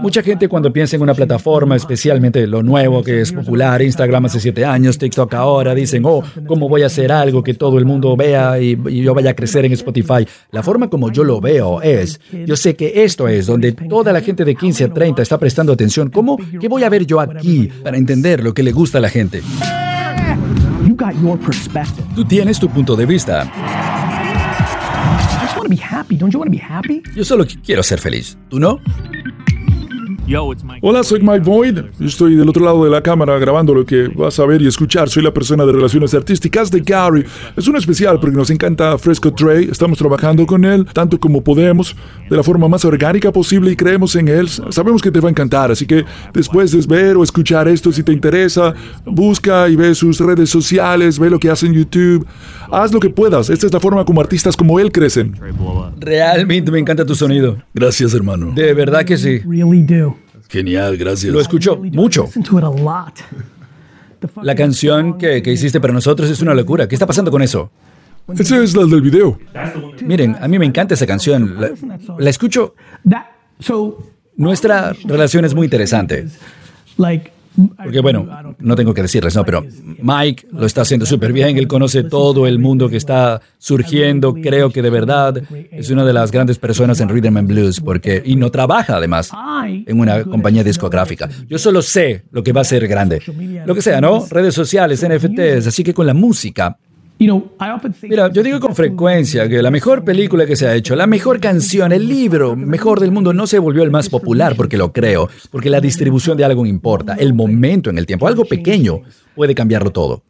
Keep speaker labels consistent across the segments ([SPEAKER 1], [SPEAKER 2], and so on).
[SPEAKER 1] Mucha gente cuando piensa en una plataforma, especialmente lo nuevo que es popular, Instagram hace siete años, TikTok ahora, dicen, oh, ¿cómo voy a hacer algo que todo el mundo vea y, y yo vaya a crecer en Spotify? La forma como yo lo veo es, yo sé que esto es donde toda la gente de 15 a 30 está prestando atención. ¿Cómo? ¿Qué voy a ver yo aquí para entender lo que le gusta a la gente? Tú tienes tu punto de vista. Yo solo quiero ser feliz. ¿Tú no?
[SPEAKER 2] Hola, soy Mike Boyd. Yo estoy del otro lado de la cámara grabando lo que vas a ver y escuchar. Soy la persona de relaciones artísticas de Gary. Es un especial porque nos encanta Fresco Trey. Estamos trabajando con él tanto como podemos, de la forma más orgánica posible y creemos en él. Sabemos que te va a encantar, así que después de ver o escuchar esto, si te interesa, busca y ve sus redes sociales, ve lo que hace en YouTube. Haz lo que puedas. Esta es la forma como artistas como él crecen.
[SPEAKER 1] Realmente me encanta tu sonido.
[SPEAKER 2] Gracias, hermano.
[SPEAKER 1] De verdad que sí.
[SPEAKER 2] Genial, gracias.
[SPEAKER 1] Lo escucho mucho. La canción que, que hiciste para nosotros es una locura. ¿Qué está pasando con eso?
[SPEAKER 2] Esa es la del video.
[SPEAKER 1] Miren, a mí me encanta esa canción. La, la escucho. Nuestra relación es muy interesante. Porque bueno, no tengo que decirles, ¿no? Pero Mike lo está haciendo súper bien, él conoce todo el mundo que está surgiendo, creo que de verdad es una de las grandes personas en Rhythm and Blues, porque, y no trabaja además en una compañía discográfica. Yo solo sé lo que va a ser grande. Lo que sea, ¿no? Redes sociales, NFTs, así que con la música Mira, yo digo con frecuencia que la mejor película que se ha hecho, la mejor canción, el libro mejor del mundo no se volvió el más popular porque lo creo, porque la distribución de algo importa, el momento en el tiempo, algo pequeño puede cambiarlo todo.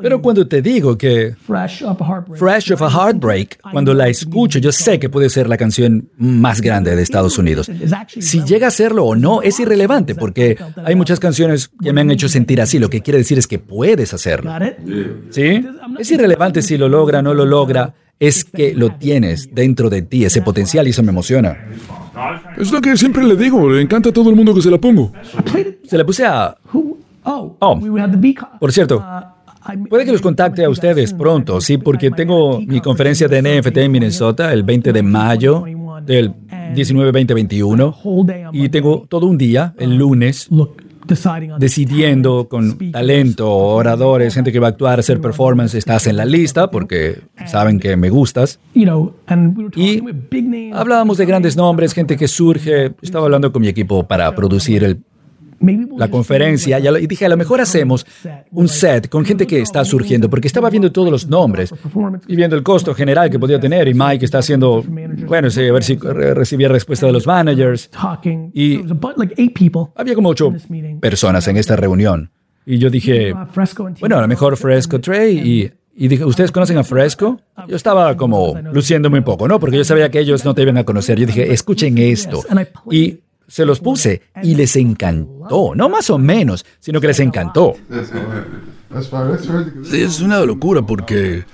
[SPEAKER 1] Pero cuando te digo que Fresh of a Heartbreak, cuando la escucho, yo sé que puede ser la canción más grande de Estados Unidos. Si llega a serlo o no, es irrelevante, porque hay muchas canciones que me han hecho sentir así. Lo que quiere decir es que puedes hacerlo. ¿Sí? Es irrelevante si lo logra o no lo logra. Es que lo tienes dentro de ti, ese potencial, y eso me emociona.
[SPEAKER 2] Es lo que siempre le digo, le encanta a todo el mundo que se la pongo.
[SPEAKER 1] Se la puse a Oh, por cierto, uh, puede que los contacte a ustedes pronto, sí, porque tengo mi conferencia de NFT en Minnesota el 20 de mayo del 19-20-21 y tengo todo un día, el lunes, decidiendo con talento, oradores, gente que va a actuar, hacer performance, estás en la lista porque saben que me gustas. Y hablábamos de grandes nombres, gente que surge. Estaba hablando con mi equipo para producir el la conferencia y dije, a lo mejor hacemos un set con gente que está surgiendo, porque estaba viendo todos los nombres y viendo el costo general que podía tener y Mike está haciendo, bueno, sí, a ver si recibía respuesta de los managers. Y había como ocho personas en esta reunión. Y yo dije, bueno, a lo mejor Fresco Trey y y dije, ¿ustedes conocen a Fresco? Yo estaba como luciéndome un poco, ¿no? Porque yo sabía que ellos no te iban a conocer. Yo dije, escuchen esto. Y se los puse y les encantó. No más o menos, sino que les encantó.
[SPEAKER 2] Sí, es una locura porque...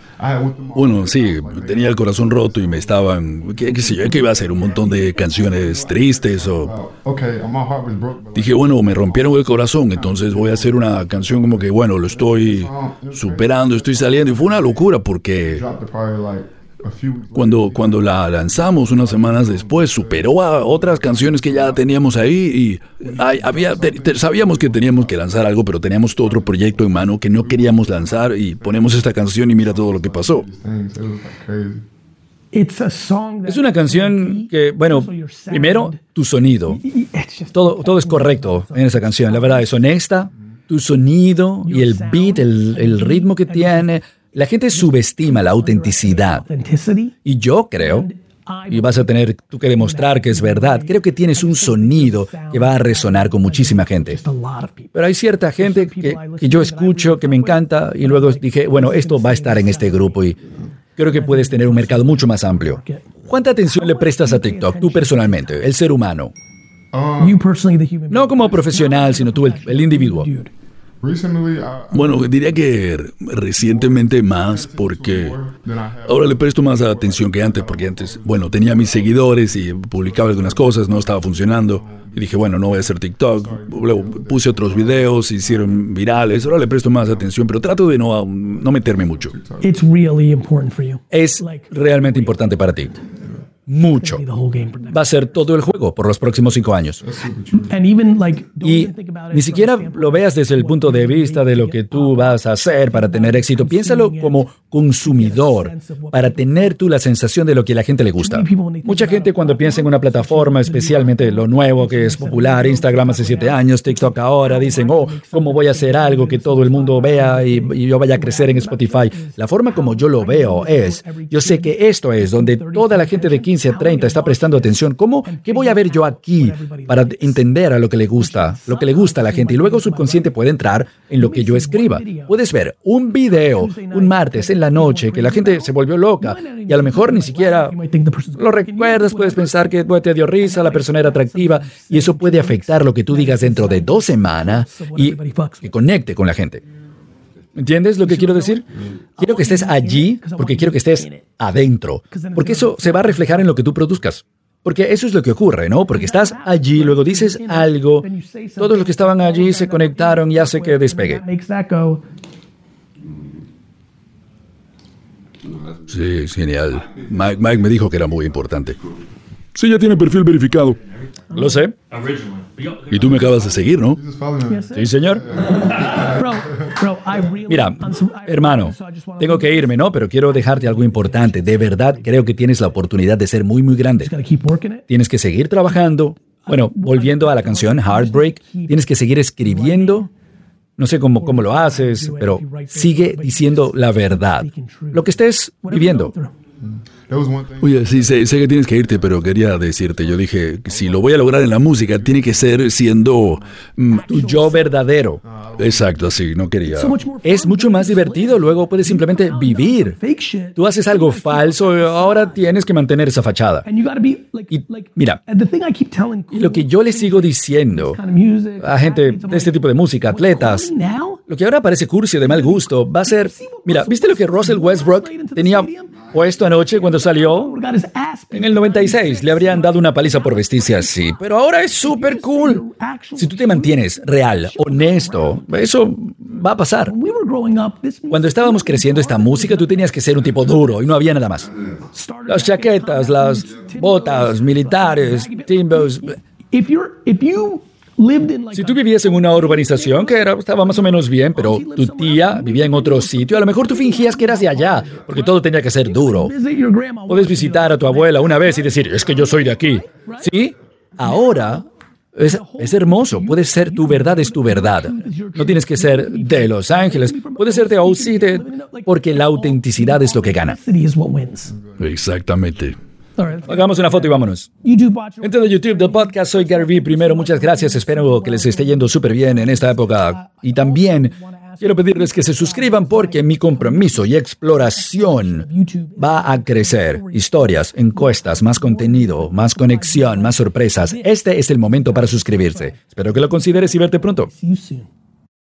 [SPEAKER 2] Bueno, sí, tenía el corazón roto y me estaban, qué, sé yo, que iba a hacer un montón de canciones tristes o... Dije, bueno, me rompieron el corazón, entonces voy a hacer una canción como que, bueno, lo estoy superando, estoy saliendo. Y fue una locura porque cuando, cuando la lanzamos unas semanas después, superó a otras canciones que ya teníamos ahí y había, sabíamos que teníamos que lanzar algo, pero teníamos otro proyecto en mano que no queríamos lanzar y ponemos esta canción y mira todo lo que pasó.
[SPEAKER 1] Es una canción que, bueno, primero, tu sonido. Todo, todo es correcto en esa canción. La verdad es honesta. Tu sonido y el beat, el, el ritmo que tiene la gente subestima la autenticidad. Y yo creo, y vas a tener tú que demostrar que es verdad, creo que tienes un sonido que va a resonar con muchísima gente. Pero hay cierta gente que, yo escucho, que me encanta, y luego dije, bueno, esto va a estar en este grupo y creo que puedes tener un mercado mucho más amplio. ¿Cuánta atención le prestas a TikTok, tú personalmente, el ser humano? No como profesional, sino tú, el individuo.
[SPEAKER 2] Bueno, diría que recientemente más porque ahora le presto más atención que antes, porque antes, bueno, tenía mis seguidores y publicaba algunas cosas, no estaba funcionando. Y dije, bueno, no voy a hacer TikTok. Luego puse otros videos, hicieron virales. Ahora le presto más atención, pero trato de no, no meterme mucho. Es realmente importante para ti.
[SPEAKER 1] Mucho. Va a ser todo el juego por los próximos cinco años. Y ni siquiera lo veas desde el punto de vista de lo que tú vas a hacer para tener éxito. Piénsalo como consumidor, para tener tú la sensación de lo que a la gente le gusta. Mucha gente cuando piensa en una plataforma, especialmente lo nuevo que es popular, Instagram hace siete años, TikTok ahora, dicen, oh, ¿cómo voy a hacer algo que todo el mundo vea y, y yo vaya a crecer en Spotify? La forma como yo lo veo es, yo sé que esto es donde toda la gente de 15 a 30 está prestando atención. ¿Cómo? ¿Qué voy a ver yo aquí para entender a lo que le gusta, lo que le gusta a la gente? Y luego subconsciente puede entrar en lo que yo escriba. Puedes ver un video un martes en la noche que la gente se volvió loca y a lo mejor ni siquiera lo recuerdas, puedes pensar que te dio risa, la persona era atractiva y eso puede afectar lo que tú digas dentro de dos semanas y que conecte con la gente. ¿Entiendes lo que quiero decir? Quiero que estés allí porque quiero que estés adentro, porque eso se va a reflejar en lo que tú produzcas. Porque eso es lo que ocurre, ¿no? Porque estás allí, luego dices algo, todos los que estaban allí se conectaron y hace que despegue. Sí, genial. Mike, Mike me dijo que era muy importante.
[SPEAKER 2] Sí, ya tiene perfil verificado.
[SPEAKER 1] Lo sé. Y tú me acabas de seguir, ¿no? Sí, señor. Mira, hermano, tengo que irme, ¿no? Pero quiero dejarte algo importante. De verdad, creo que tienes la oportunidad de ser muy, muy grande. Tienes que seguir trabajando. Bueno, volviendo a la canción Heartbreak, tienes que seguir escribiendo. No sé cómo, cómo lo haces, pero sigue diciendo la verdad. Lo que estés viviendo.
[SPEAKER 2] Oye, sí, sé, que tienes que irte, pero quería decirte, yo dije, si lo voy a lograr en la música, tiene que ser siendo
[SPEAKER 1] mm, tu yo verdadero.
[SPEAKER 2] Exacto, sí, no quería.
[SPEAKER 1] Es mucho más divertido, luego puedes simplemente vivir. Tú haces algo falso, ahora tienes que mantener esa fachada. Y mira, y lo que yo le sigo diciendo a gente de este tipo de música, atletas, lo que ahora parece cursi de mal gusto, va a ser, mira, ¿viste lo que Russell Westbrook tenía puesto anoche cuando salió? En el 96 le habrían dado una paliza por vestirse así, pero ahora es súper cool. Si tú te mantienes real, honesto, eso va a pasar. Cuando estábamos creciendo esta música, tú tenías que ser un tipo duro y no había nada más. Las chaquetas, las botas militares, timbos. Si tú vivías en una urbanización que era, estaba más o menos bien, pero tu tía vivía en otro sitio, a lo mejor tú fingías que eras de allá, porque todo tenía que ser duro. Puedes visitar a tu abuela una vez y decir, es que yo soy de aquí. ¿Sí? Ahora es, es, hermoso, puede ser tu verdad, es tu verdad. No tienes que ser de Los Ángeles, puede ser de OC, porque la autenticidad es lo que gana.
[SPEAKER 2] Exactamente.
[SPEAKER 1] Hagamos una foto y vámonos. Gente de YouTube del podcast, soy Gary Vee. Primero, muchas gracias. Espero que les esté yendo súper bien en esta época. Y también quiero pedirles que se suscriban porque mi compromiso y exploración va a crecer. Historias, encuestas, más contenido, más conexión, más sorpresas. Este es el momento para suscribirse. Espero que lo consideres y verte pronto.